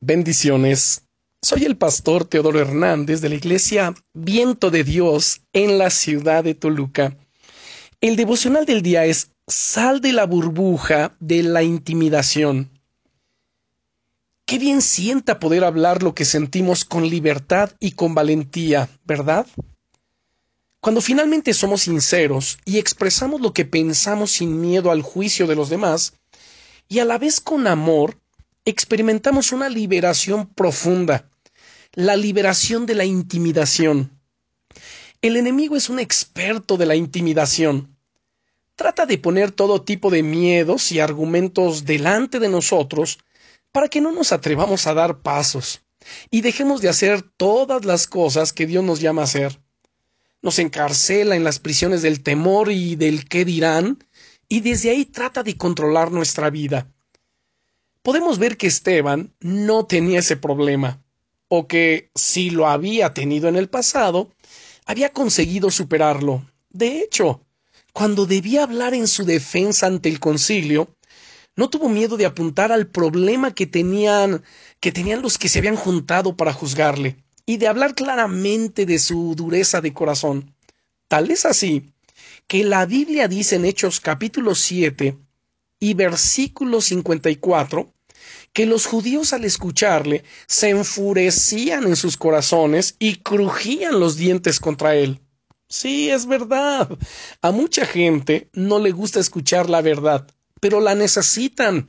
Bendiciones. Soy el pastor Teodoro Hernández de la iglesia Viento de Dios en la ciudad de Toluca. El devocional del día es Sal de la burbuja de la intimidación. Qué bien sienta poder hablar lo que sentimos con libertad y con valentía, ¿verdad? Cuando finalmente somos sinceros y expresamos lo que pensamos sin miedo al juicio de los demás, y a la vez con amor, experimentamos una liberación profunda, la liberación de la intimidación. El enemigo es un experto de la intimidación. Trata de poner todo tipo de miedos y argumentos delante de nosotros para que no nos atrevamos a dar pasos y dejemos de hacer todas las cosas que Dios nos llama a hacer. Nos encarcela en las prisiones del temor y del qué dirán, y desde ahí trata de controlar nuestra vida podemos ver que Esteban no tenía ese problema, o que si lo había tenido en el pasado, había conseguido superarlo. De hecho, cuando debía hablar en su defensa ante el concilio, no tuvo miedo de apuntar al problema que tenían que tenían los que se habían juntado para juzgarle y de hablar claramente de su dureza de corazón. Tal es así que la Biblia dice en Hechos capítulo 7 y versículo 54 que los judíos al escucharle se enfurecían en sus corazones y crujían los dientes contra él. Sí, es verdad. A mucha gente no le gusta escuchar la verdad, pero la necesitan.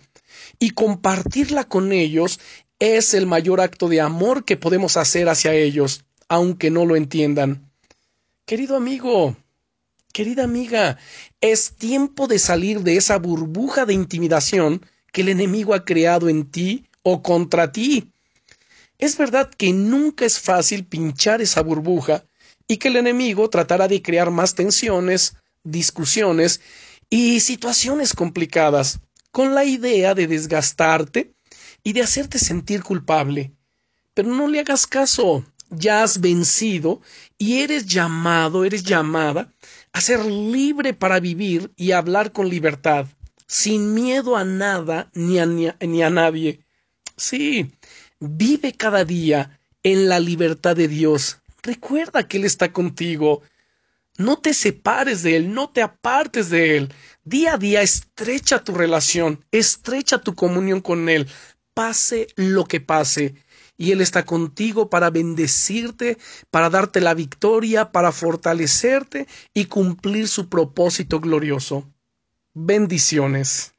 Y compartirla con ellos es el mayor acto de amor que podemos hacer hacia ellos, aunque no lo entiendan. Querido amigo, querida amiga, es tiempo de salir de esa burbuja de intimidación que el enemigo ha creado en ti o contra ti. Es verdad que nunca es fácil pinchar esa burbuja y que el enemigo tratará de crear más tensiones, discusiones y situaciones complicadas con la idea de desgastarte y de hacerte sentir culpable. Pero no le hagas caso, ya has vencido y eres llamado, eres llamada a ser libre para vivir y hablar con libertad sin miedo a nada ni a, ni a, nadie. Sí, vive cada día en la libertad de Dios. Recuerda que Él está contigo. No te separes de Él, no te apartes de Él. Día a día estrecha tu relación, estrecha tu comunión con Él, pase lo que pase. Y Él está contigo para bendecirte, para darte la victoria, para fortalecerte y cumplir su propósito glorioso. Bendiciones.